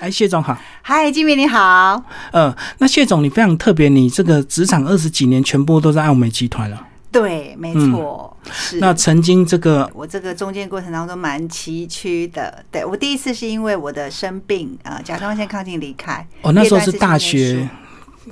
哎，谢总好。嗨，金明你好。呃，那谢总你非常特别，你这个职场二十几年全部都在奥美集团了。对，没错。是。那曾经这个，我这个中间过程当中蛮崎岖的。对我第一次是因为我的生病，呃，甲状腺亢进离开。哦，那时候是大学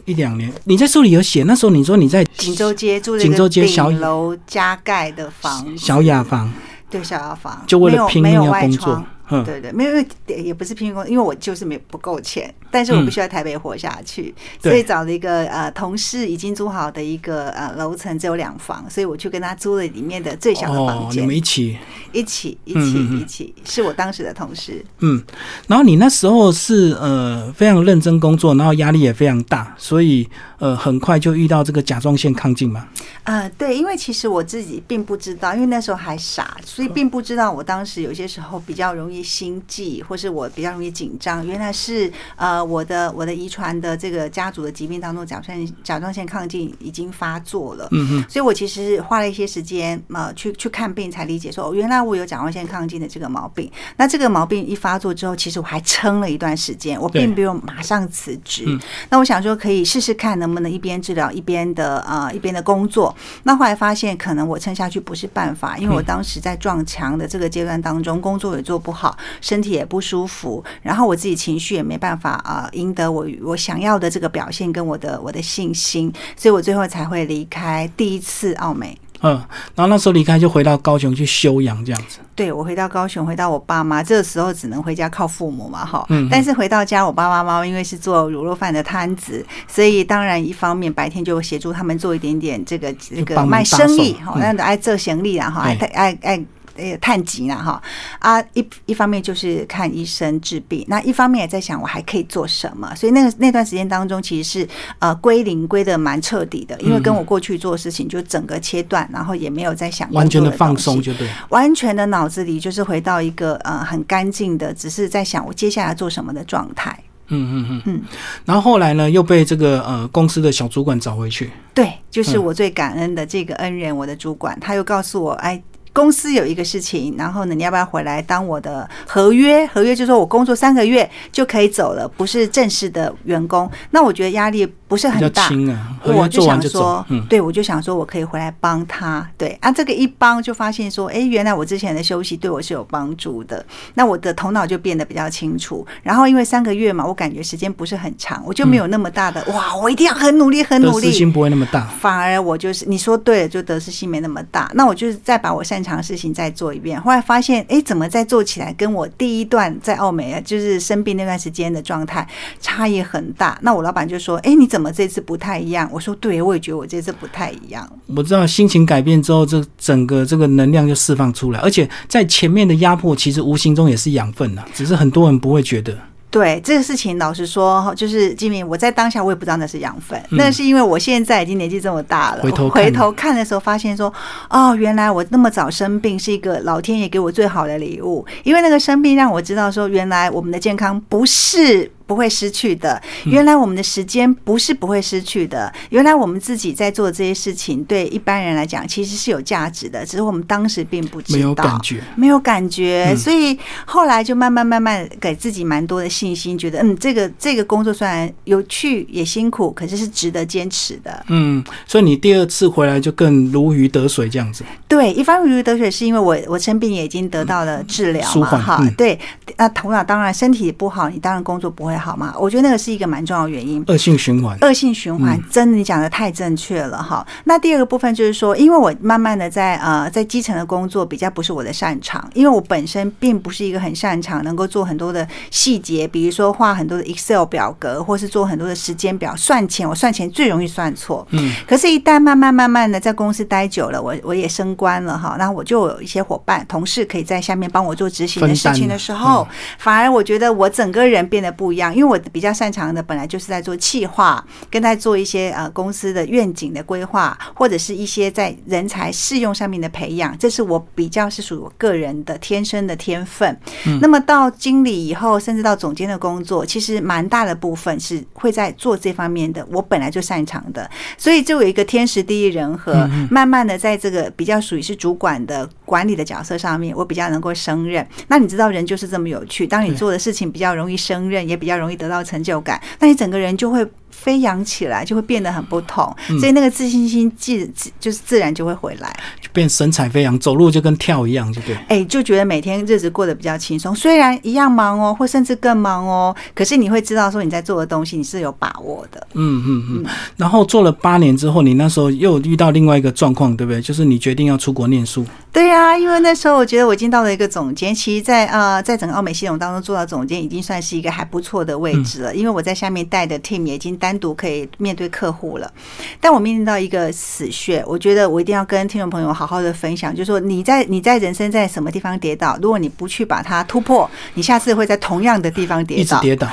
一两年。你在书里有写，那时候你说你在锦州街住锦州街小楼加盖的房，小雅房。对，小雅房。就为了拼命要工作。对对，没有，也不是拼命工，因为我就是没不够钱，但是我必须要台北活下去，所以找了一个呃同事已经租好的一个呃楼层，只有两房，所以我去跟他租了里面的最小的房间，你们一起？一起一起一起，是我当时的同事。嗯，然后你那时候是呃非常认真工作，然后压力也非常大，所以呃很快就遇到这个甲状腺亢进嘛。呃，对，因为其实我自己并不知道，因为那时候还傻，所以并不知道我当时有些时候比较容易心悸，或是我比较容易紧张。原来是呃，我的我的遗传的这个家族的疾病当中，甲状甲状腺亢进已经发作了。嗯嗯。所以我其实花了一些时间呃去去看病，才理解说哦，原来我有甲状腺亢进的这个毛病。那这个毛病一发作之后，其实我还撑了一段时间，我并没有马上辞职。那我想说，可以试试看能不能一边治疗一边的呃一边的工作。那后来发现，可能我撑下去不是办法，因为我当时在撞墙的这个阶段当中，工作也做不好，身体也不舒服，然后我自己情绪也没办法啊，赢得我我想要的这个表现跟我的我的信心，所以我最后才会离开第一次澳美。嗯，然后那时候离开就回到高雄去休养这样子。对，我回到高雄，回到我爸妈，这个时候只能回家靠父母嘛，哈。嗯。但是回到家，我爸爸妈妈因为是做卤肉饭的摊子，所以当然一方面白天就协助他们做一点点这个这个卖生意，哈，那爱做行李啊，哈，爱爱爱。呃，探疾了哈。啊，一一方面就是看医生治病，那一方面也在想我还可以做什么，所以那个那段时间当中，其实是呃归零归的蛮彻底的，因为跟我过去做的事情就整个切断，然后也没有在想完全的放松，就对，完全的脑子里就是回到一个呃很干净的，只是在想我接下来做什么的状态。嗯嗯嗯。嗯，然后后来呢，又被这个呃公司的小主管找回去，对，就是我最感恩的这个恩人，我的主管，他又告诉我，哎。公司有一个事情，然后呢，你要不要回来当我的合约？合约就说我工作三个月就可以走了，不是正式的员工。那我觉得压力不是很大，我就想说，对，我就想说我可以回来帮他。对啊，这个一帮就发现说，哎，原来我之前的休息对我是有帮助的。那我的头脑就变得比较清楚。然后因为三个月嘛，我感觉时间不是很长，我就没有那么大的哇，我一定要很努力，很努力，得心不会那么大。反而我就是你说对了，就得失心没那么大。那我就是再把我擅长。的事情再做一遍，后来发现，哎，怎么再做起来跟我第一段在澳美啊，就是生病那段时间的状态差异很大。那我老板就说，哎，你怎么这次不太一样？我说，对，我也觉得我这次不太一样。我知道心情改变之后，这整个这个能量就释放出来，而且在前面的压迫，其实无形中也是养分呐，只是很多人不会觉得。对这个事情，老实说，就是金明，我在当下我也不知道那是养分，那是因为我现在已经年纪这么大了，回头回头看的时候，发现说，哦，原来我那么早生病是一个老天爷给我最好的礼物，因为那个生病让我知道说，原来我们的健康不是。不会失去的。原来我们的时间不是不会失去的。原来我们自己在做这些事情，对一般人来讲其实是有价值的，只是我们当时并不知道，没有感觉，没有感觉。所以后来就慢慢慢慢给自己蛮多的信心，觉得嗯，这个这个工作虽然有趣也辛苦，可是是值得坚持的。嗯，所以你第二次回来就更如鱼得水这样子。对，一方面如鱼得水是因为我我生病也已经得到了治疗嘛，哈，对。那头脑当然身体不好，你当然工作不会。好吗？我觉得那个是一个蛮重要的原因。恶性循环，恶性循环，真的你讲的太正确了哈。那第二个部分就是说，因为我慢慢的在呃在基层的工作比较不是我的擅长，因为我本身并不是一个很擅长能够做很多的细节，比如说画很多的 Excel 表格，或是做很多的时间表算钱。我算钱最容易算错。嗯。可是，一旦慢慢慢慢的在公司待久了，我我也升官了哈，那我就有一些伙伴同事可以在下面帮我做执行的事情的时候，反而我觉得我整个人变得不一样。因为我比较擅长的本来就是在做企划，跟在做一些呃公司的愿景的规划，或者是一些在人才适用上面的培养，这是我比较是属于我个人的天生的天分。那么到经理以后，甚至到总监的工作，其实蛮大的部分是会在做这方面的，我本来就擅长的，所以就有一个天时地利人和，慢慢的在这个比较属于是主管的。管理的角色上面，我比较能够胜任。那你知道人就是这么有趣，当你做的事情比较容易胜任，也比较容易得到成就感，那你整个人就会。飞扬起来就会变得很不同，嗯所以那个自信心自自就是自然就会回来。就变神采飞扬，走路就跟跳一样，就对。哎，就觉得每天日子过得比较轻松，虽然一样忙哦，或甚至更忙哦，可是你会知道说你在做的东西你是有把握的。嗯嗯嗯。然后做了八年之后，你那时候又遇到另外一个状况，对不对？就是你决定要出国念书。对呀、因为那时候我觉得我已经到了一个总监，其实在，呃，在整个奥美系统当中做到总监，已经算是一个还不错的位置了。因为我在下面带的 team 也已经单独可以面对客户了。但我面临到一个死穴，我觉得我一定要跟听众朋友好好的分享，就是说你在你在人生在什么地方跌倒，如果你不去把它突破，你下次会在同样的地方跌倒。一直跌倒，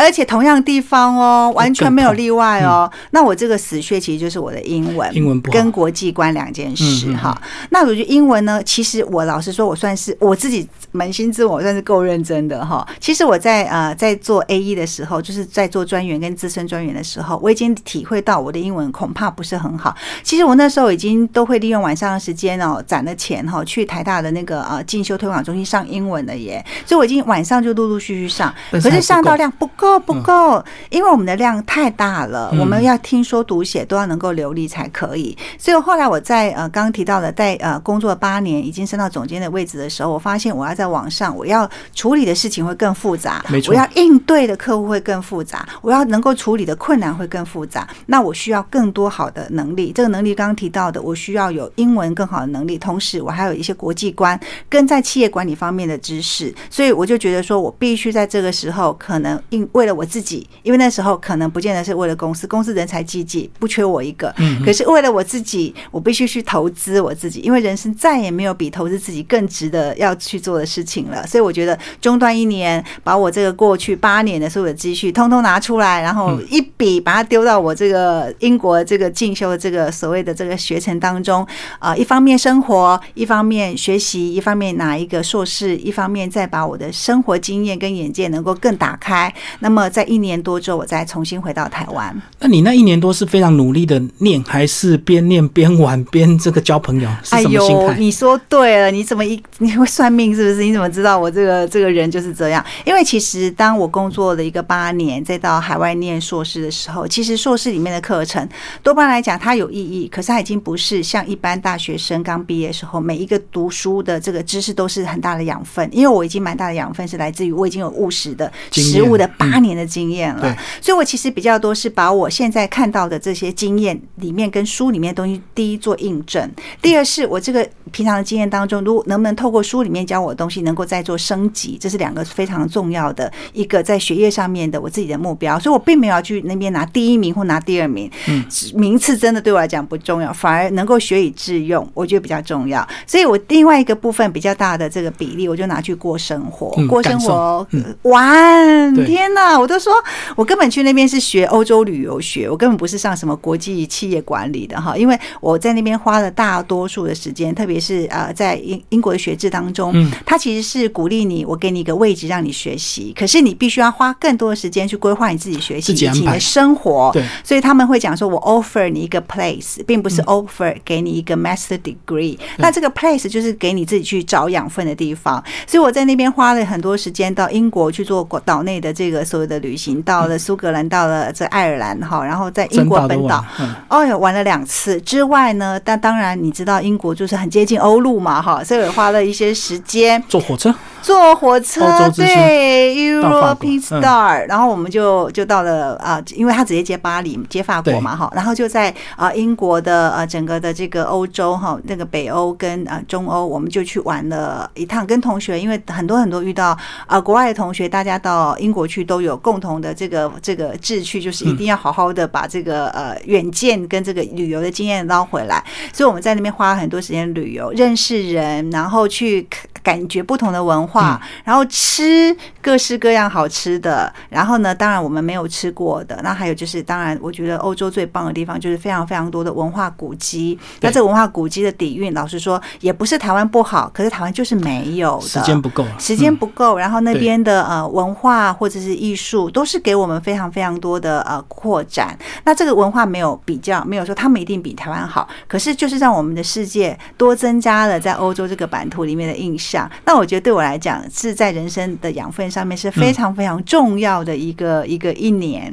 而且同样地方哦，完全没有例外哦。那我这个死穴其实就是我的英文，英文跟国际观两件事哈。那我觉得英文呢，其实我老实说，我算是我自己扪心自问，我算是够认真的哈。其实我在呃在做 A E 的时候，就是在做专员跟资深专员的时候，我已经体会到我的英文恐怕不是很好。其实我那时候已经都会利用晚上的时间哦，攒了钱哈，去台大的那个呃进修推广中心上英文了耶。所以我已经晚上就陆陆续续上，可是上到量不够不够，因为我们的量太大了，嗯我们要听说读写都要能够流利才可以。所以后来我在呃刚刚提到的，在呃工作八年，已经升到总监的位置的时候，我发现我要在网上，我要处理的事情会更复杂，没错我要应对的客户会更复杂，我要能够处理的困难会更复杂。那我需要更多好的能力，这个能力刚刚提到的，我需要有英文更好的能力，同时我还有一些国际观跟在企业管理方面的知识，所以我就觉得说我必须在这个时候，可能应为了我自己，因为那时候可能不见得是为了公司，公司人才济济，不缺我一个，嗯可是为了我自己，我必须去投资我自己，因为人生再也没有比投资自己更值得要去做的事情了。所以我觉得中断一年，把我这个过去八年的所有的积蓄通通拿出来，然后一笔把它丢到我这个英国这个进修的这个所谓的这个学程当中，啊，一方面生活，一方面学习，一方面拿一个硕士，一方面再把我的生活经验跟眼界能够更打开。那么在一年多之后，我再重新回到台湾。那你那一年多是非常努力的念，还是边念边玩边这个交朋友？是哎什么心态？你说对了，你怎么一 你会算命是不是？你怎么知道我这个这个人就是这样？因为其实当我工作了一个八年，再到海外念硕士的时候，其实硕士里面的课程多半来讲它有意义，可是它已经不是像一般大学生刚毕业的时候，每一个读书的这个知识都是很大的养分。因为我已经蛮大的养分是来自于我已经有务实的经验实务的八年的经验了。对所以我其实比较多是把我现在看到的这些经验里面跟书里面的东西，第一做印证，第二是我这个平常的经验当中，如果能不能透过书里面教我的东西，能够再做升级，这是两个非常重要的一个在学业上面的我自己的目标。所以我并没有要去那边拿第一名或拿第二名，嗯名次真的对我来讲不重要，反而能够学以致用，我觉得比较重要。所以我另外一个部分比较大的这个比例，我就拿去过生活，嗯过生活嗯玩。天哪，我都说我根本去那边是学欧洲旅游学，我根本不是上什么国际企业管理的哈，因为我在那边花了大多数的时间，特别是呃在英英国的学制当中，嗯它其实是鼓励你，我给你一个位置让你学习，可是你必须要花更多的时间去规划你自己学习以及你的生活。对，所以他们会讲说，我 offer 你一个 place，并不是 offer 给你一个 master degree、那这个 place 就是给你自己去找养分的地方。所以我在那边花了很多时间到英国去做国岛内的这个所有的旅行，到了苏格兰，到了这爱尔兰哈，然后在英国本岛。哦哟，玩了两次之外呢，但当然你知道英国就是很接近欧陆嘛哈，所以我花了一些时间坐火车，坐火车对 European 嗯。Star，、然后我们就就到了啊、因为他直接接巴黎接法国嘛哈，然后就在啊、英国的呃整个的这个欧洲哈，那个北欧跟啊、中欧，我们就去玩了一趟，跟同学，因为很多很多遇到啊、国外的同学，大家到英国去都有共同的这个这个志趣，就是一定要好好的把这个呃远见跟这个旅游的经验捞回来，所以我们在那边花了很多时间旅游，认识人，然后去感觉不同的文化，然后吃各式各样好吃的，然后呢，当然我们没有吃过的，那还有就是，当然我觉得欧洲最棒的地方就是非常非常多的文化古迹。那这个文化古迹的底蕴，老实说也不是台湾不好，可是台湾就是没有的，时间不够，时间不够。然后那边的呃文化或者是艺术，都是给我们非常非常多的呃扩展。那这个文化没有比较，没有说他们一定比台湾好，可是就是让我们的世界多增加了在欧洲这个版图里面的印象。那我觉得对我来讲，是在人生的养分上面是非常非常重要的一个一个一年。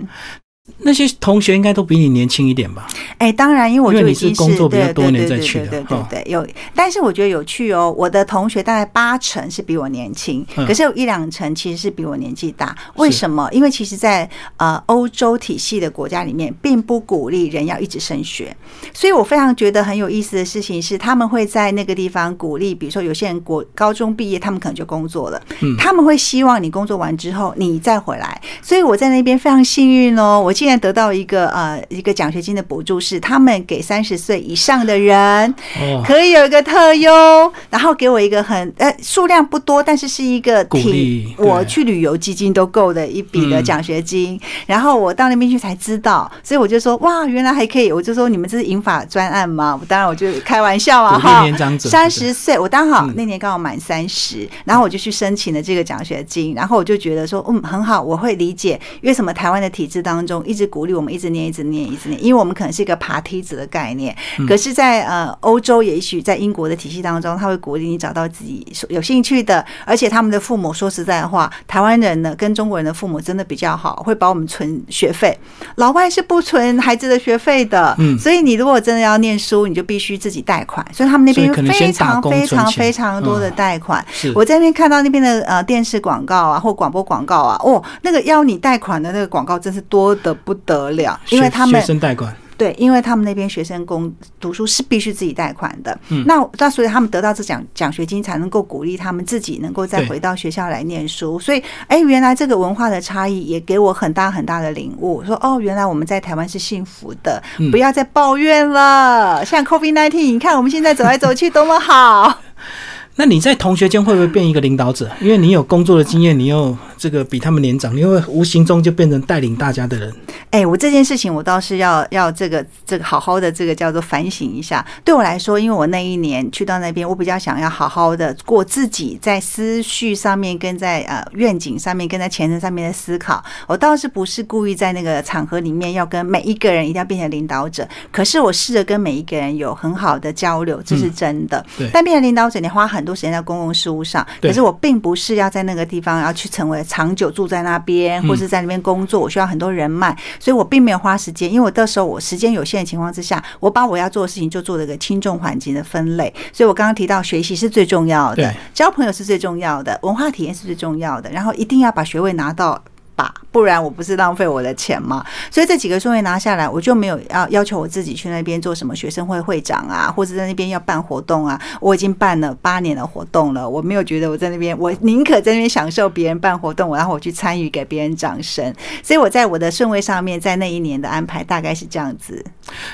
那些同学应该都比你年轻一点吧？哎，当然，因为我就已经是工作比较多年再去的，对对对，有。但是我觉得有趣哦，我的同学大概八成是比我年轻，可是有一两成其实是比我年纪大。为什么？因为其实，在呃欧洲体系的国家里面，并不鼓励人要一直升学，所以我非常觉得很有意思的事情是，他们会在那个地方鼓励，比如说有些人国高中毕业，他们可能就工作了，嗯他们会希望你工作完之后你再回来。所以我在那边非常幸运哦，我。竟然得到一个呃一个奖学金的补助，是他们给三十岁以上的人可以有一个特优，然后给我一个很呃数量不多，但是是一个挺我去旅游基金都够的一笔的奖学金。然后我到那边去才知道，所以我就说哇，原来还可以。我就说你们这是银法专案吗？当然我就开玩笑啊哈。三十岁，我刚好那年刚好满三十，然后我就去申请了这个奖学金，然后我就觉得说嗯很好，我会理解为什么台湾的体制当中。一直鼓励我们一直念，一直念，一直念，因为我们可能是一个爬梯子的概念。可是，在呃欧洲，也许在英国的体系当中，他会鼓励你找到自己有兴趣的。而且，他们的父母说实在话，台湾人呢跟中国人的父母真的比较好，会帮我们存学费。老外是不存孩子的学费的。嗯，所以你如果真的要念书，你就必须自己贷款。所以他们那边非常非常非常多的贷款。我在那边看到那边的呃电视广告啊，或广播广告啊，哦，那个要你贷款的那个广告真是多的。不得了，因为他们学生贷款对，因为他们那边学生工读书是必须自己贷款的。嗯，那那所以他们得到这奖奖学金，才能够鼓励他们自己能够再回到学校来念书。所以，哎，原来这个文化的差异也给我很大很大的领悟。说哦，原来我们在台湾是幸福的，不要再抱怨了。像 COVID nineteen，你看我们现在走来走去多么好。那你在同学间会不会变一个领导者？因为你有工作的经验，你又这个比他们年长，因为无形中就变成带领大家的人。哎，我这件事情我倒是要要这个这个好好的这个叫做反省一下。对我来说，因为我那一年去到那边，我比较想要好好的过自己在思绪上面跟在呃愿景上面跟在前程上面的思考。我倒是不是故意在那个场合里面要跟每一个人一定要变成领导者，可是我试着跟每一个人有很好的交流，这是真的。但变成领导者，你花很多时间在公共事务上，可是我并不是要在那个地方要去成为长久住在那边，或是在那边工作。我需要很多人脉，所以我并没有花时间，因为我到时候我时间有限的情况之下，我把我要做的事情就做了个轻重缓急的分类。所以我刚刚提到学习是最重要的，交朋友是最重要的，文化体验是最重要的，然后一定要把学位拿到。吧，不然我不是浪费我的钱吗？所以这几个顺位拿下来，我就没有要要求我自己去那边做什么学生会会长啊，或者在那边要办活动啊。我已经办了八年的活动了，我没有觉得我在那边，我宁可在那边享受别人办活动，然后我去参与给别人掌声。所以我在我的顺位上面，在那一年的安排大概是这样子。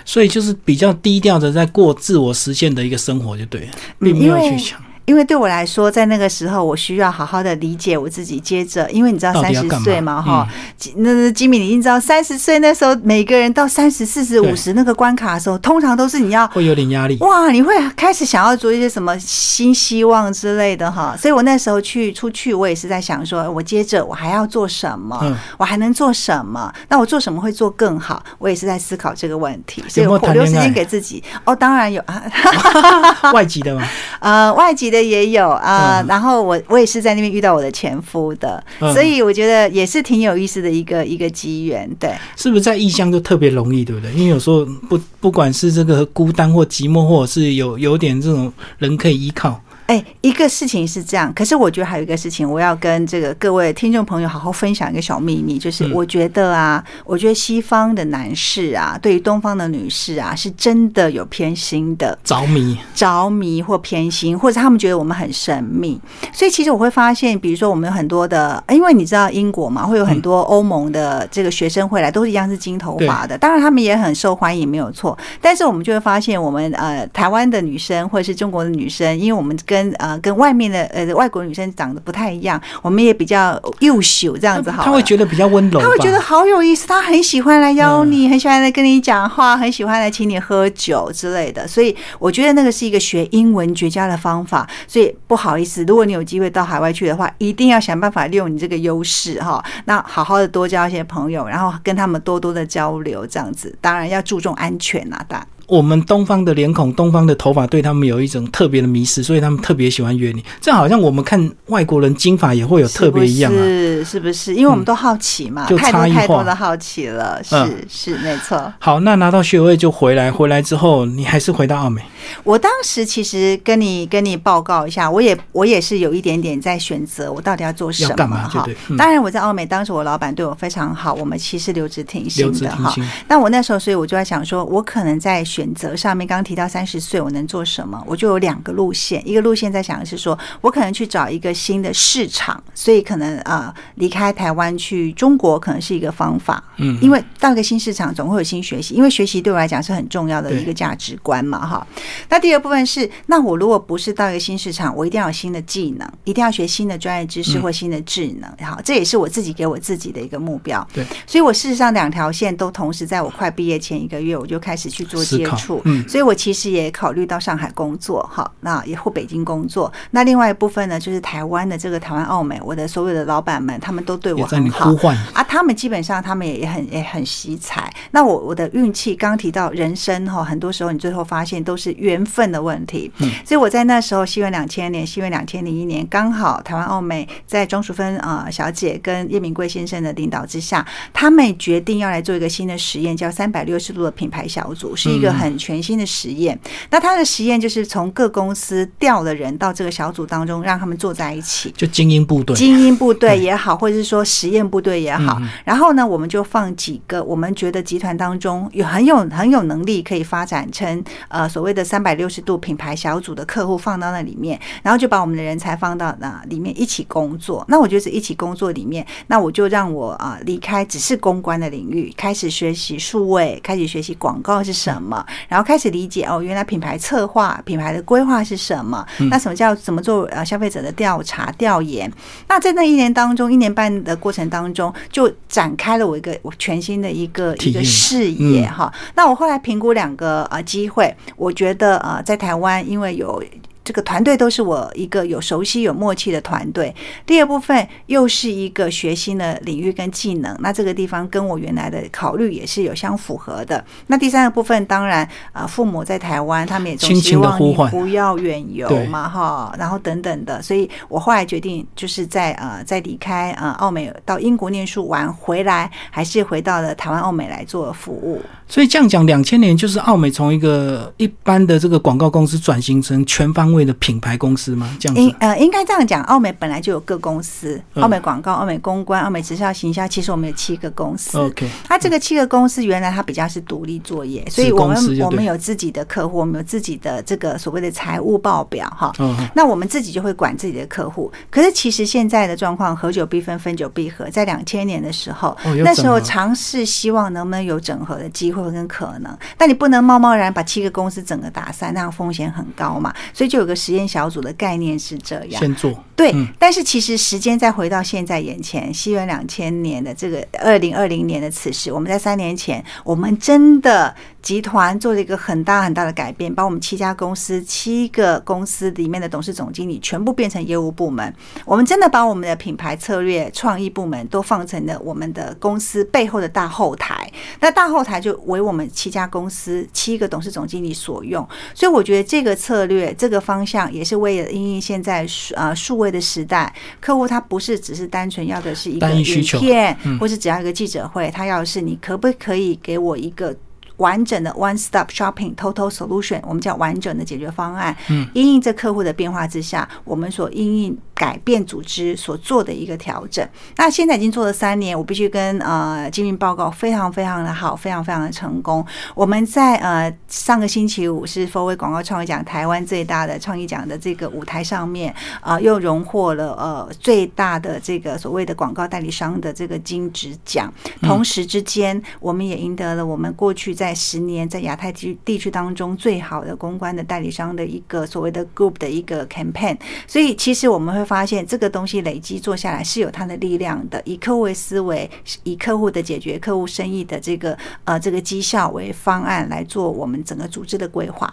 所以就是比较低调的在过自我实现的一个生活，就对，并没有去抢。因为对我来说，在那个时候，我需要好好的理解我自己。接着，因为你知道三十岁嘛，哈，那吉米，你已经知道三十岁那时候，每个人到三十四十五十那个关卡的时候，通常都是你要会有点压力。哇，你会开始想要做一些什么新希望之类的哈。所以我那时候去出去，我也是在想，说我接着我还要做什么？我还能做什么？那我做什么会做更好？我也是在思考这个问题。所以我留时间给自己。哦，当然有啊，外籍的吗？呃，外籍。的也有啊，然后我我也是在那边遇到我的前夫的，所以我觉得也是挺有意思的一个一个机缘，对。是不是在异乡就特别容易，对不对？因为有时候不不管是这个孤单或寂寞，或者是有有点这种人可以依靠。哎，一个事情是这样，可是我觉得还有一个事情，我要跟这个各位听众朋友好好分享一个小秘密，就是我觉得啊，我觉得西方的男士啊，对于东方的女士啊，是真的有偏心的，着迷、着迷或偏心，或者他们觉得我们很神秘。所以其实我会发现，比如说我们有很多的，因为你知道英国嘛，会有很多欧盟的这个学生会来，都是一样是金头发的，当然他们也很受欢迎，没有错。但是我们就会发现，我们呃台湾的女生或者是中国的女生，因为我们跟跟呃跟外面的呃外国女生长得不太一样，我们也比较优秀这样子好了。他会觉得比较温柔吧，他会觉得好有意思，他很喜欢来邀你，很喜欢来跟你讲话，很喜欢来请你喝酒之类的。所以我觉得那个是一个学英文绝佳的方法。所以不好意思，如果你有机会到海外去的话，一定要想办法利用你这个优势哈。那好好的多交一些朋友，然后跟他们多多的交流，这样子。当然要注重安全呐，当然。我们东方的脸孔、东方的头发对他们有一种特别的迷失，所以他们特别喜欢约你。这好像我们看外国人金发也会有特别一样啊，是是不是？因为我们都好奇嘛，就差异化太多的好奇了，是嗯是没错。好，那拿到学位就回来，回来之后你还是回到澳美，我当时其实跟你跟你报告一下，我也我也是有一点点在选择我到底要做什么嘛哈当然我在澳美，当时我老板对我非常好，我们其实留职停留薪的哈。那我那时候，所以我就在想说，我可能在选择上面，刚刚提到三十岁我能做什么，我就有两个路线。一个路线在想的是说，我可能去找一个新的市场，所以可能呃离开台湾去中国可能是一个方法。嗯，因为到一个新市场总会有新学习，因为学习对我来讲是很重要的一个价值观嘛，哈。那第二部分是，那我如果不是到一个新市场，我一定要有新的技能，一定要学新的专业知识嗯或新的智能，好，这也是我自己给我自己的一个目标。对，所以我事实上两条线都同时在我快毕业前一个月，我就开始去做接触，嗯所以我其实也考虑到上海工作，好，那也或北京工作。那另外一部分呢，就是台湾的这个台湾澳美，我的所有的老板们，他们都对我很好啊，他们基本上他们也很也很惜才。那我我的运气，刚提到人生哈，很多时候你最后发现都是缘分的问题。嗯所以我在那时候，西元两千年，西元两千零一年，刚好台湾澳美在庄淑芬啊、呃小姐跟叶明贵先生的领导之下，他们决定要来做一个新的实验，叫三百六十度的品牌小组，是一个嗯很全新的实验。那他的实验就是从各公司调的人到这个小组当中，让他们坐在一起。就精英部队，精英部队 也好，或者是说实验部队也好然后呢，我们就放几个我们觉得集团当中有很有很有能力可以发展成呃所谓的三百六十度品牌小组的客户放到那里面，然后就把我们的人才放到那里面一起工作。那我就是一起工作里面，那我就让我啊、离开只是公关的领域，开始学习数位，开始学习广告是什么，然后开始理解哦，原来品牌策划、品牌的规划是什么，那什么叫怎么做呃消费者的调查调研？那在那一年当中，一年半的过程当中，就展开了我一个我全新的一个一个视野嗯哈。那我后来评估两个呃机会，我觉得呃在台湾因为有。这个团队都是我一个有熟悉、有默契的团队。第二部分又是一个学新的领域跟技能，那这个地方跟我原来的考虑也是有相符合的。那第三个部分，当然啊、呃父母在台湾，他们也总希望你不要远游嘛，哈，然后等等的，所以我后来决定就是在呃在离开呃澳美到英国念书完回来，还是回到了台湾澳美来做服务。所以这样讲，两千年就是奥美从一个一般的这个广告公司转型成全方位的品牌公司吗？这样子，应呃应该这样讲，奥美本来就有各公司，奥美广告、奥美公关、奥美直销行销，其实我们有七个公司。OK，它这个七个公司原来它比较是独立作业，所以我们我们有自己的客户，我们有自己的这个所谓的财务报表哈。嗯，那我们自己就会管自己的客户。可是其实现在的状况，合久必分，分久必合。在两千年的时候，那时候尝试希望能不能有整合的机会跟可能，但你不能贸贸然把七个公司整个打散，那样风险很高嘛。所以就有个实验小组的概念是这样。先做，对，嗯但是其实时间再回到现在眼前，西元两千年的这个二零二零年的此时，我们在三年前，我们真的集团做了一个很大很大的改变，把我们七家公司七个公司里面的董事总经理全部变成业务部门。我们真的把我们的品牌策略、创意部门都放成了我们的公司背后的大后台。那大后台就为我们七家公司七个董事总经理所用。所以我觉得这个策略、这个方向也是为了因应现在数呃数位的时代，客户他不是只是单纯要的是一个影片嗯，或是只要一个记者会，他要的是你可不可以给我一个。完整的 one stop shopping total solution，我们叫完整的解决方案。嗯，因应这客户的变化之下，我们所因应改改变组织所做的一个调整。那现在已经做了三年，我必须跟呃经营报告非常非常的好，非常非常的成功。我们在呃上个星期五是 Forway 广告创意奖台湾最大的创意奖的这个舞台上面，啊，又荣获了呃最大的这个所谓的广告代理商的这个金质奖。同时之间，我们也赢得了我们过去在十年在亚太地地区当中最好的公关的代理商的一个所谓的 group 的一个 campaign。所以其实我们会发现，这个东西累积做下来是有它的力量的。以客户为思维，以客户的解决客户生意的这个呃这个绩效为方案来做我们整个组织的规划。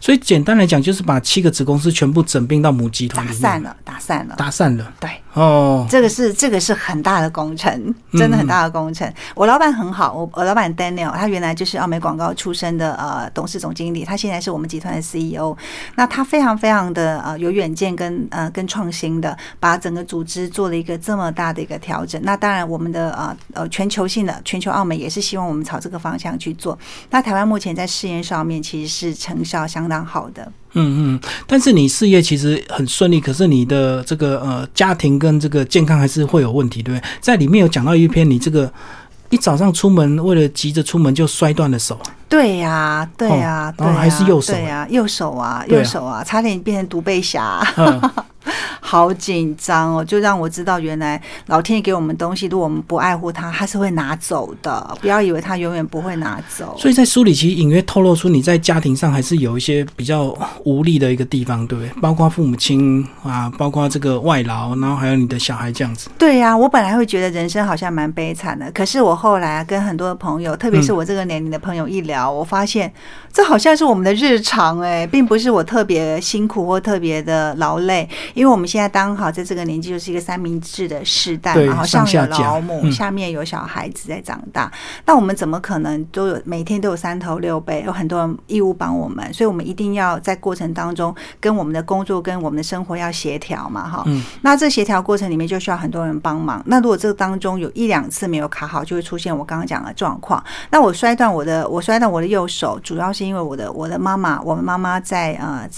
所以简单来讲，就是把七个子公司全部整并到母集团打散了，打散了，打散了。对，哦，这个是这个是很大的工程，真的很大的工程。我老板很好，我我老板 Daniel，他原来就是奥美广告出身的呃董事总经理，他现在是我们集团的 CEO。那他非常非常的呃有远见跟呃跟创新的，把整个组织做了一个这么大的一个调整。那当然，我们的呃呃全球性的全球奥美也是希望我们朝这个方向去做。那台湾目前在试验上面其实是成效。相当好的，嗯嗯，但是你事业其实很顺利，可是你的这个呃家庭跟这个健康还是会有问题，对不对？在里面有讲到一篇，你这个一早上出门为了急着出门就摔断了手，对呀，对呀，然后还是右手，对呀，右手啊，右手啊，差点变成独背侠。好紧张哦，就让我知道原来老天爷给我们东西，如果我们不爱护它，它是会拿走的。不要以为它永远不会拿走。所以在书里其实隐约透露出你在家庭上还是有一些比较无力的一个地方，对不对？包括父母亲啊，包括这个外劳，然后还有你的小孩这样子。对呀，我本来会觉得人生好像蛮悲惨的，可是我后来跟很多的朋友，特别是我这个年龄的朋友一聊，我发现这好像是我们的日常哎，并不是我特别辛苦或特别的劳累，因为我们现在刚好在这个年纪就是一个三明治的时代嘛，好上有老母，下面有小孩子在长大，那我们怎么可能都有每天都有三头六臂，有很多人义务帮我们，所以我们一定要在过程当中跟我们的工作跟我们的生活要协调嘛，哈，那这协调过程里面就需要很多人帮忙。那如果这个当中有一两次没有卡好，就会出现我刚刚讲的状况。那我摔断我的，我摔断我的右手，主要是因为我的我的妈妈，我们妈妈在呃。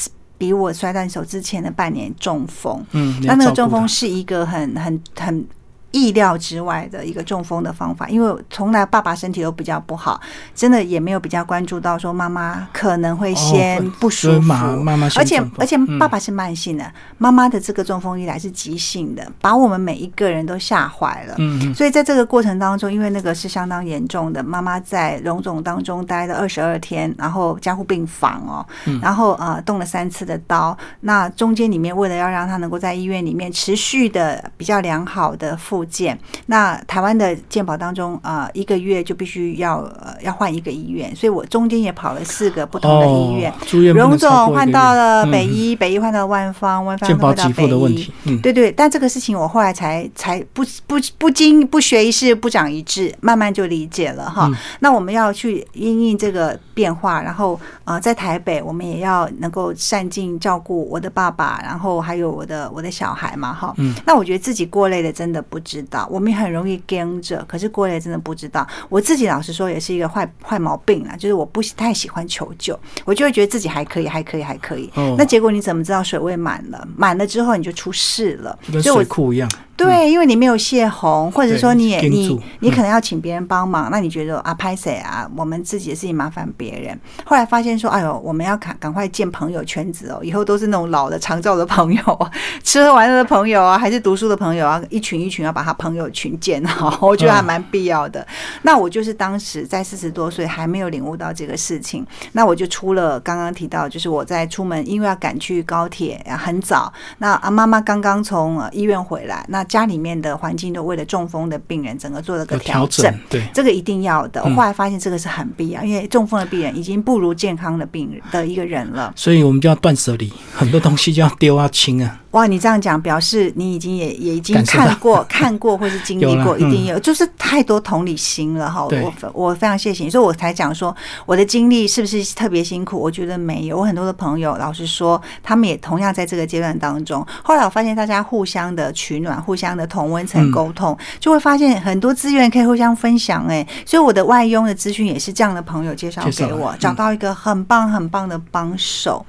比我摔断手之前的半年中风，嗯，那那个中风是一个很很很。意料之外的一个中风的方法，因为从来爸爸身体都比较不好，真的也没有比较关注到说妈妈可能会先不舒服，妈妈而且而且爸爸是慢性的，妈妈的这个中风一来是急性的，把我们每一个人都吓坏了。嗯，所以在这个过程当中，因为那个是相当严重的，妈妈在荣总当中待了二十二天，然后加护病房哦，然后呃动了三次的刀，那中间里面为了要让他能够在医院里面持续的比较良好的复。健那台湾的健保当中啊，一个月就必须要呃要换一个医院，所以我中间也跑了四个不同的医院，荣总换到了北医，北医换到万方，万方换到北医，对对。但这个事情我后来才才不不不经不学一事不长一智，慢慢就理解了哈。那我们要去因应这个变化，然后呃在台北我们也要能够善尽照顾我的爸爸，然后还有我的我的小孩嘛哈。那我觉得自己过累的真的不。知道，我们也很容易跟着，可是郭磊真的不知道。我自己老实说，也是一个坏坏毛病啦，就是我不太喜欢求救，我就会觉得自己还可以，还可以，还可以。那结果你怎么知道水位满了？满了之后你就出事了，就跟水库一样。对，因为你没有泄洪，或者说你也你你可能要请别人帮忙，那你觉得啊拍谁啊？我们自己的事情麻烦别人。后来发现说，哎呦，我们要赶赶快建朋友圈子哦，以后都是那种老的长照的朋友，吃喝玩乐的朋友啊，还是读书的朋友啊，一群一群要把他朋友群建好，我觉得还蛮必要的。那我就是当时在四十多岁还没有领悟到这个事情，那我就出了刚刚提到，就是我在出门，因为要赶去高铁，很早。那啊妈妈刚刚从医院回来，那。家里面的环境都为了中风的病人，整个做了个调整，对这个一定要的。我后来发现这个是很必要，因为中风的病人已经不如健康的病人的一个人了，所以我们就要断舍离，很多东西就要丢啊清啊。哇，你这样讲表示你已经也也已经看过 看过或是经历过，一定有，就是太多同理心了哈。我我非常谢谢你，所以我才讲说我的经历是不是特别辛苦？我觉得没有，我很多的朋友老实说，他们也同样在这个阶段当中。后来我发现大家互相的取暖，互相的同温层沟通，就会发现很多资源可以互相分享。哎，所以我的外佣的资讯也是这样的朋友介绍给我，找到一个很棒很棒的帮手。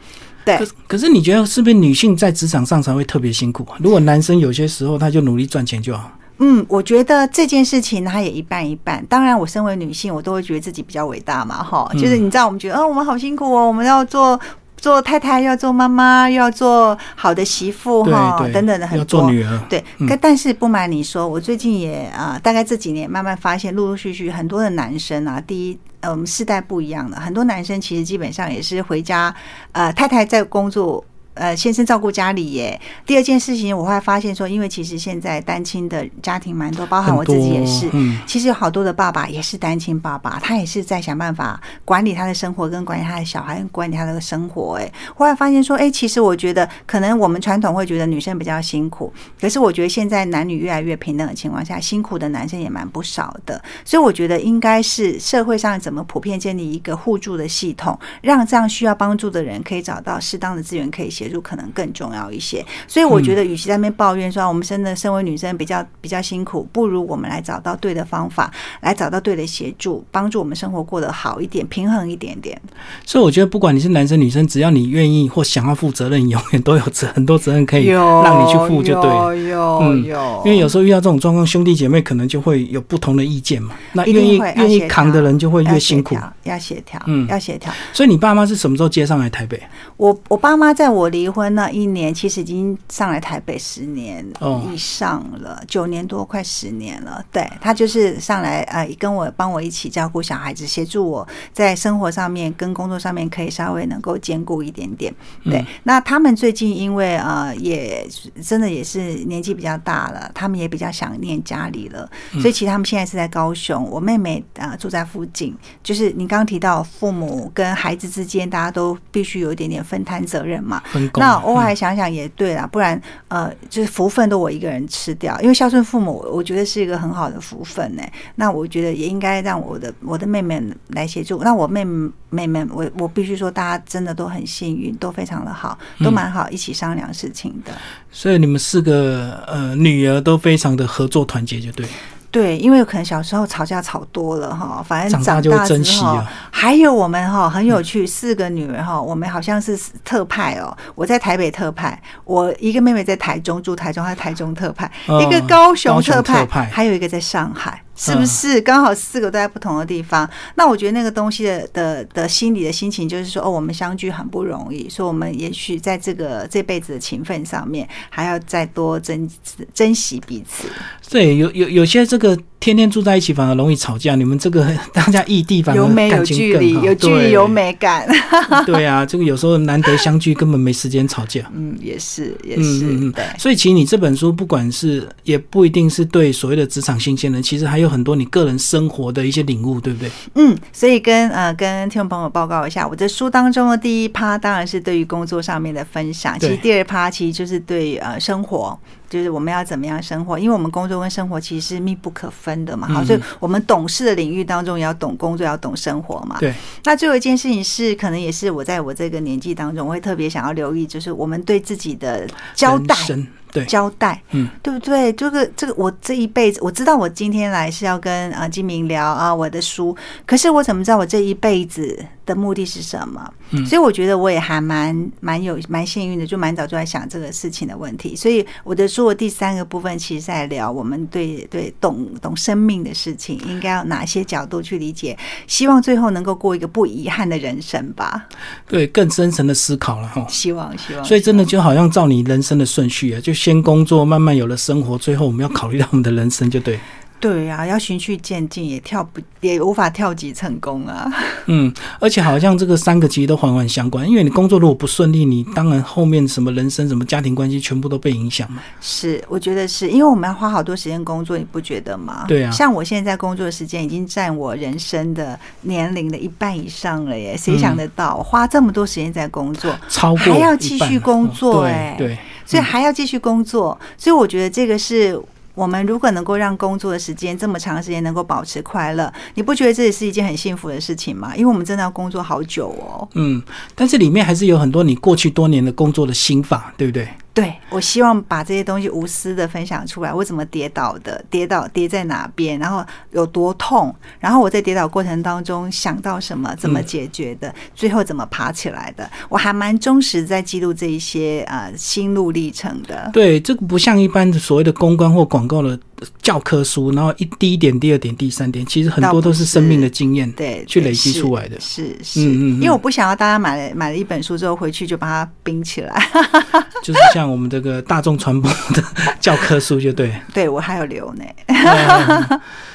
对可，可是你觉得是不是女性在职场上才会特别辛苦？如果男生有些时候他就努力赚钱就好。嗯，我觉得这件事情它也一半一半。当然，我身为女性，我都会觉得自己比较伟大嘛，哈，嗯就是你知道，我们觉得，哦，我们好辛苦哦，我们要做做太太，又要做妈妈，又要做好的媳妇，对哈，等等的很要多。做女儿。对，嗯但但是不瞒你说，我最近也啊、呃大概这几年慢慢发现，陆陆续续很多的男生啊，第一，呃，我们世代不一样了，很多男生其实基本上也是回家，呃，太太在工作。呃，先生照顾家里耶。第二件事情，我会发现说，因为其实现在单亲的家庭蛮多，包含我自己也是。嗯，其实有好多的爸爸也是单亲爸爸，他也是在想办法管理他的生活，跟管理他的小孩，跟管理他的生活。哎，后来发现说，哎，其实我觉得可能我们传统会觉得女生比较辛苦，可是我觉得现在男女越来越平等的情况下，辛苦的男生也蛮不少的。所以我觉得应该是社会上怎么普遍建立一个互助的系统，让这样需要帮助的人可以找到适当的资源可以协助，可能更重要一些。所以我觉得，与其在那边抱怨说我们真的身为女生比较比较辛苦，不如我们来找到对的方法，来找到对的协助，帮助我们生活过得好一点，平衡一点点。所以我觉得不管你是男生女生，只要你愿意或想要负责任，永远都有责很多责任可以让你去负就对了。有有嗯有，因为有时候遇到这种状况，兄弟姐妹可能就会有不同的意见嘛。那愿意愿意扛的人就会越辛苦。要协调，嗯要协调。所以你爸妈是什么时候接上来台北？我我爸妈在我离婚那一年，其实已经上来台北十年哦以上了，九、年多，快十年了。对他就是上来呃，跟我帮我一起照顾小孩子，协助我在生活上面跟工作上面可以稍微能够兼顾一点点。对，嗯那他们最近因为呃也真的也是年纪比较大了，他们也比较想念家里了，嗯所以其实他们现在是在高雄，我妹妹呃住在附近。就是你刚刚提到父母跟孩子之间，大家都必须有一点点分摊责任嘛。分工。那我嗯还想想也对啦，不然呃，就是福分都我一个人吃掉，因为孝顺父母，我觉得是一个很好的福分呢。那我觉得也应该让我的我的妹妹来协助。那我妹妹妹妹，我我必须说，大家真的都很幸运，都非常的好，都嗯蛮好，一起商量事情的。所以你们四个呃女儿都非常的合作团结，就对。对，因为可能小时候吵架吵多了哈，反正长大就会珍之后惜啊，还有我们哈很有趣，四个女儿哈，我们好像是特派哦。我在台北特派，我一个妹妹在台中住台中，她台中特派，嗯一个高雄高雄特派，特派还有一个在上海。是嗯不是刚好四个都在不同的地方？那我觉得那个东西的的的心理的心情，就是说，哦，我们相聚很不容易，所以我们也许在这个这辈子的情分上面，还要再多珍珍惜彼此。对，有有有些这个天天住在一起反而容易吵架，你们这个 大家异地反而有美有感情距离，更好有距离有美感。对啊，这个有时候难得相聚，根本没时间吵架。嗯，也是，也嗯是，嗯嗯对。所以其实你这本书不管是也不一定是对所谓的职场新鲜人，其实还有很多你个人生活的一些领悟，对不对？嗯，所以跟呃跟听众朋友报告一下，我这书当中的第一趴当然是对于工作上面的分享，其实第二趴其实就是对呃生活。就是我们要怎么样生活，因为我们工作跟生活其实是密不可分的嘛。好，嗯所以我们懂事的领域当中也要懂工作，要懂生活嘛。对。那最后一件事情是，可能也是我在我这个年纪当中，我会特别想要留意，就是我们对自己的交代对，交代，嗯，对不对？这个这个，我这一辈子，我知道我今天来是要跟啊金明聊啊我的书，可是我怎么知道我这一辈子的目的是什么？嗯所以我觉得我也还蛮蛮有蛮幸运的，就蛮早就在想这个事情的问题。所以我的书的第三个部分，其实在聊我们对对懂懂生命的事情，应该要哪些角度去理解，希望最后能够过一个不遗憾的人生吧。对，更深层的思考了哈。希望希望，所以真的就好像照你人生的顺序啊，就先工作，慢慢有了生活，最后我们要考虑到我们的人生，就对。对啊，要循序渐进，也跳不也无法跳级成功啊。嗯，而且好像这个三个其实都环环相关，因为你工作如果不顺利，你当然后面什么人生、什么家庭关系全部都被影响嘛。是，我觉得是因为我们要花好多时间工作，你不觉得吗？对啊像我现在工作的时间已经占我人生的年龄的一半以上了耶，谁想得到？我花这么多时间在工作，超过还要继续工作哎对对，所以还要继续工作，所以我觉得这个是。我们如果能够让工作的时间这么长时间能够保持快乐，你不觉得这也是一件很幸福的事情吗？因为我们真的要工作好久哦。嗯，但是里面还是有很多你过去多年的工作的心法，对不对？对，我希望把这些东西无私的分享出来。我怎么跌倒的？跌倒跌在哪边？然后有多痛？然后我在跌倒过程当中想到什么？怎么解决的？最后怎么爬起来的？我还蛮忠实在记录这一些呃心路历程的。对，这个不像一般的所谓的公关或广告的教科书，然后一第一点、第二点、第三点，其实很多都是生命的经验，对，去累积出来的。是是，因为我不想要大家买了买了一本书之后回去就把它冰起来，就是像。像我们这个大众传播的教科书就对，对我还有留呢。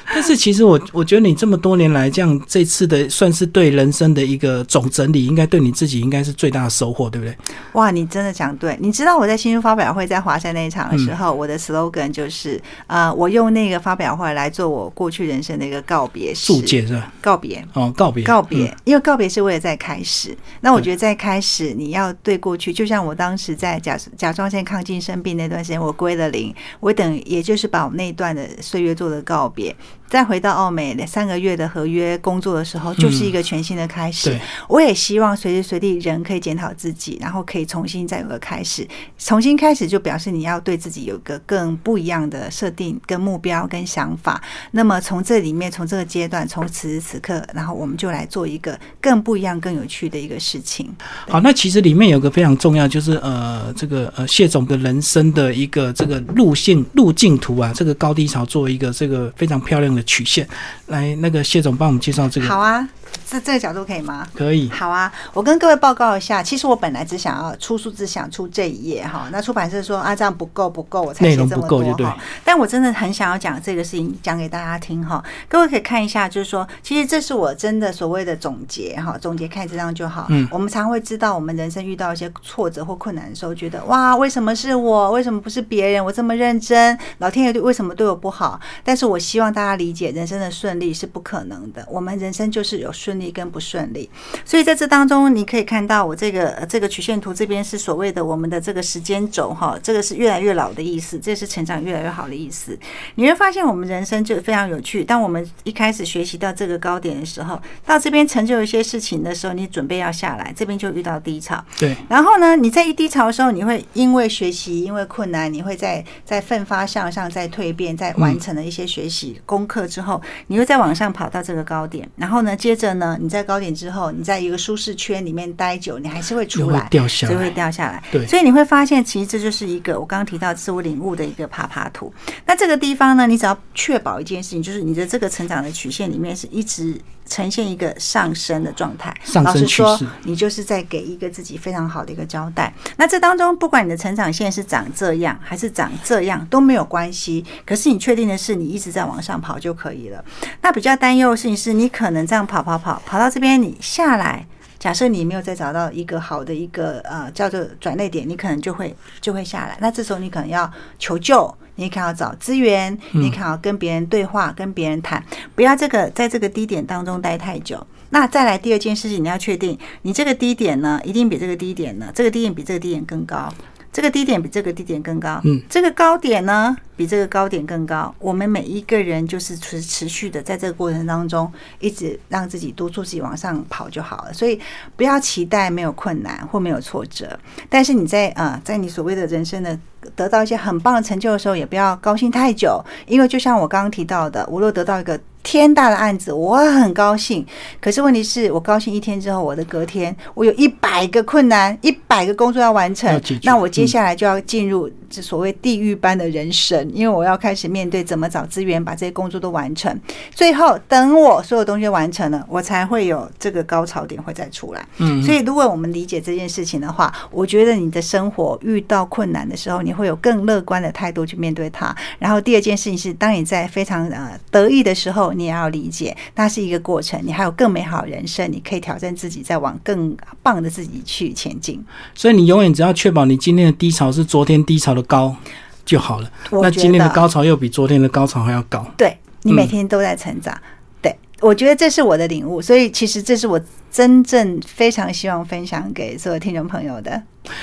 但是其实我我觉得你这么多年来这样这次的算是对人生的一个总整理，应该对你自己应该是最大的收获，对不对？哇，你真的讲对。你知道我在新书发表会在华山那一场的时候，我的 slogan 就是呃，我用那个发表会来做我过去人生的一个告别式，注解是吧？告别哦，告别告别，因为告别是为了再开始。那我觉得在开始，你要对过去，就像我当时在甲甲状腺亢进生病那段时间，我归了零，我等也就是把我那一段的岁月做了告别。再回到澳美三个月的合约工作的时候，就是一个全新的开始。我也希望随时随地人可以检讨自己，然后可以重新再有个开始。重新开始就表示你要对自己有个更不一样的设定、跟目标、跟想法。那么从这里面，从这个阶段，从此时此刻，然后我们就来做一个更不一样、更有趣的一个事情。好，那其实里面有个非常重要，就是呃，这个呃谢总的人生的一个这个路线路径图啊，这个高低潮做一个这个非常漂亮。的曲线，来，那个谢总帮我们介绍这个。好啊。这这个角度可以吗？可以。好啊，我跟各位报告一下，其实我本来只想要出数字，想出这一页哈。那出版社说啊，这样不够不够，我才写这么多哈。但我真的很想要讲这个事情，讲给大家听哈。各位可以看一下，就是说，其实这是我真的所谓的总结哈。总结看这张就好。嗯。我们常会知道，我们人生遇到一些挫折或困难的时候，觉得哇，为什么是我？为什么不是别人？我这么认真，老天爷对为什么对我不好？但是我希望大家理解，人生的顺利是不可能的。我们人生就是有顺。利跟不顺利，所以在这当中，你可以看到我这个这个曲线图这边是所谓的我们的这个时间轴哈，这个是越来越老的意思，这是成长越来越好的意思。你会发现我们人生就非常有趣。当我们一开始学习到这个高点的时候，到这边成就一些事情的时候，你准备要下来，这边就遇到低潮。对。然后呢，你在一低潮的时候，你会因为学习，因为困难，你会在在奋发向上，在蜕变，在完成了一些学习功课之后，你会再往上跑到这个高点。然后呢，接着呢。你在高点之后，你在一个舒适圈里面待久，你还是会出来，掉下就会掉下来。对，所以你会发现，其实这就是一个我刚刚提到自我领悟的一个爬爬图。那这个地方呢，你只要确保一件事情，就是你的这个成长的曲线里面是一直。呈现一个上升的状态，老实说，你就是在给一个自己非常好的一个交代。那这当中，不管你的成长线是长这样还是长这样都没有关系。可是你确定的是，你一直在往上跑就可以了。那比较担忧的事情是，你可能这样跑跑跑跑到这边，你下来，假设你没有再找到一个好的一个呃叫做转泪点，你可能就会就会下来。那这时候你可能要求救。你可能要找资源，你可能要跟别人对话，跟别人谈，不要这个在这个低点当中待太久。那再来第二件事情，你要确定你这个低点呢，一定比这个低点呢，这个低点比这个低点更高。这个低点比这个低点更高，嗯，这个高点呢比这个高点更高。我们每一个人就是持持续的在这个过程当中，一直让自己督促自己往上跑就好了。所以不要期待没有困难或没有挫折，但是你在呃在你所谓的人生的得到一些很棒的成就的时候，也不要高兴太久，因为就像我刚刚提到的，无论得到一个。天大的案子，我很高兴。可是问题是我高兴一天之后，我的隔天我有一百个困难，一百个工作要完成。那我接下来就要进入这所谓地狱般的人生，因为我要开始面对怎么找资源，把这些工作都完成。最后等我所有东西完成了，我才会有这个高潮点会再出来。嗯，所以如果我们理解这件事情的话，我觉得你的生活遇到困难的时候，你会有更乐观的态度去面对它。然后第二件事情是，当你在非常呃得意的时候。你也要理解，那是一个过程，你还有更美好的人生，你可以挑战自己，再往更棒的自己去前进。所以你永远只要确保你今天的低潮是昨天低潮的高就好了。那今天的高潮又比昨天的高潮还要高。对你每天都在成长。对我觉得这是我的领悟，所以其实这是我。真正非常希望分享给所有听众朋友的。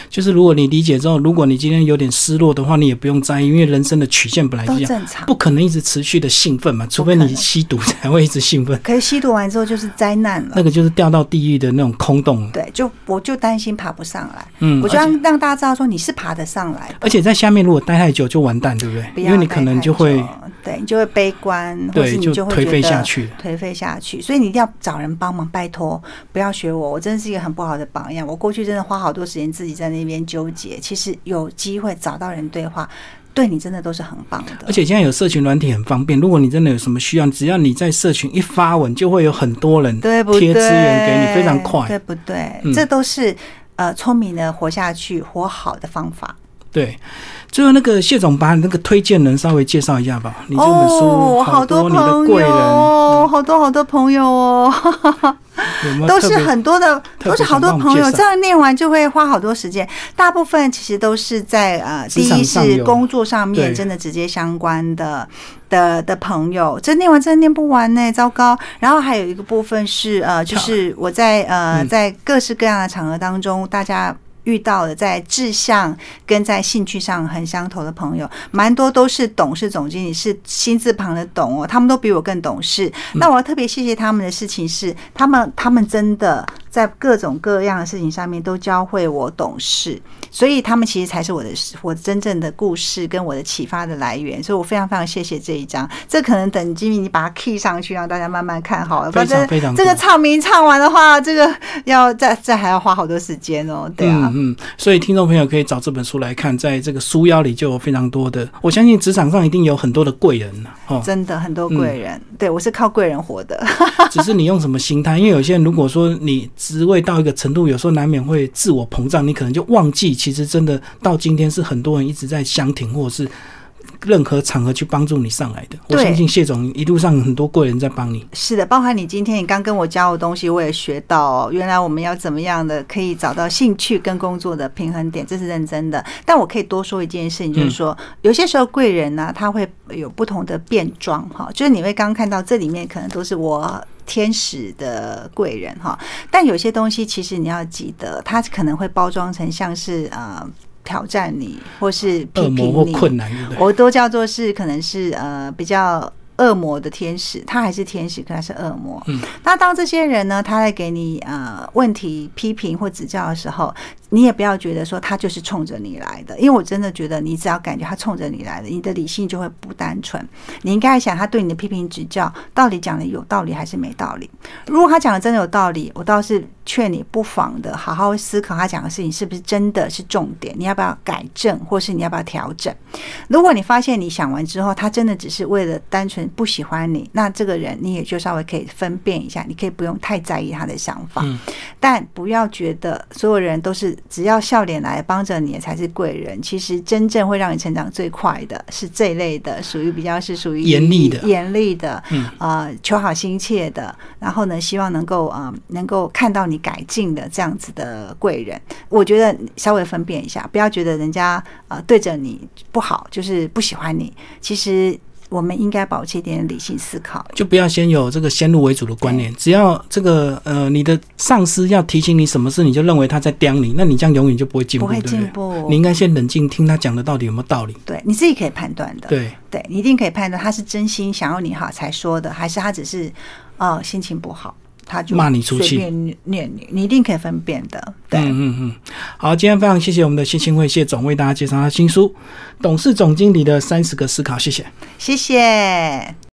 就是如果你理解之后，如果你今天有点失落的话，你也不用在意，因为人生的曲线本来就都这样。不可能一直持续的兴奋嘛，除非你吸毒才会一直兴奋，可是吸毒完之后就是灾难了。那个就是掉到地狱的那种空洞。对，就我就担心爬不上来，嗯，我就让让大家知道说你是爬得上来的，而且在下面如果待太久就完蛋，对不对？不因为你可能就会对你就会悲观，或对是你会颓废下去。颓废下去，所以你一定要找人帮忙，拜托，不要学我，我真的是一个很不好的榜样。我过去真的花好多时间自己在那边纠结，其实有机会找到人对话，对你真的都是很棒的。而且现在有社群软体很方便，如果你真的有什么需要，只要你在社群一发文，就会有很多人对不对？贴资源给你，非常快。对不对？嗯这都是呃聪明的活下去、活好的方法。对，最后那个谢总把你那个推荐人稍微介绍一下吧。你这本书哦，好多你的朋贵人，友，好多好多朋友哦。有没有 都是很多的，都是好多朋友。这样念完就会花好多时间，大部分其实都是在呃，第一是工作上面真的直接相关的的的朋友，这念完真的念不完呢，糟糕。然后还有一个部分是呃，就是我在呃嗯在各式各样的场合当中，大家。遇到的在志向跟在兴趣上很相投的朋友，蛮多都是董事总经理，是心字旁的董哦，他们都比我更懂事。那我要特别谢谢他们的事情是，他们他们真的在各种各样的事情上面都教会我懂事，所以他们其实才是我的我真正的故事跟我的启发的来源。所以我非常非常谢谢这一章。这可能等金米你把它 key 上去，让大家慢慢看好了。非常反正非常这个唱名唱完的话，这个要再再还要花好多时间哦。对啊，嗯嗯，所以听众朋友可以找这本书来看，在这个书腰里就有非常多的，我相信职场上一定有很多的贵人真的很多贵人，对我是靠贵人活的。只是你用什么心态，因为有些人如果说你职位到一个程度，有时候难免会自我膨胀，你可能就忘记，其实真的到今天是很多人一直在相挺，或者是任何场合去帮助你上来的。我相信谢总一路上很多贵人在帮你。是的，包含你今天你刚跟我教的东西，我也学到、哦，原来我们要怎么样的可以找到兴趣跟工作的平衡点，这是认真的。但我可以多说一件事情，就是说，有些时候贵人呢、他会有不同的变装哈，就是你会刚刚看到这里面可能都是我。天使的贵人哈，但有些东西其实你要记得，它可能会包装成像是呃挑战你，或是批恶魔或评你？我都叫做是可能是呃比较恶魔的天使，他还是天使，可他是恶魔。嗯，那当这些人呢，他在给你呃问题批评或指教的时候，你也不要觉得说他就是冲着你来的，因为我真的觉得你只要感觉他冲着你来的，你的理性就会不单纯。你应该想他对你的批评指教到底讲的有道理还是没道理。如果他讲的真的有道理，我倒是劝你不妨的好好思考他讲的事情是不是真的是重点，你要不要改正，或是你要不要调整。如果你发现你想完之后，他真的只是为了单纯不喜欢你，那这个人你也就稍微可以分辨一下，你可以不用太在意他的想法，但不要觉得所有人都是只要笑脸来帮着你才是贵人。其实真正会让你成长最快的是这一类的，属于比较是属于严厉的严厉的，嗯呃，求好心切的，然后呢，希望能够呃能够看到你改进的这样子的贵人。我觉得稍微分辨一下，不要觉得人家呃对着你不好，就是不喜欢你。其实我们应该保持一点理性思考。就不要先有这个先入为主的观念，只要这个呃你的上司要提醒你什么事，你就认为他在刁你，那你这样永远就不会进步，不会进？步你应该先冷静听他讲的到底有没有道理。对，你自己可以判断的。对，对你一定可以判断他是真心想要你好才说的，还是他只是呃心情不好，他就骂你出气随便念你，你一定可以分辨的。对，嗯嗯嗯，好，今天非常谢谢我们的谢清慧谢总为大家介绍他新书《董事总经理的三十个思考》，谢谢。谢谢。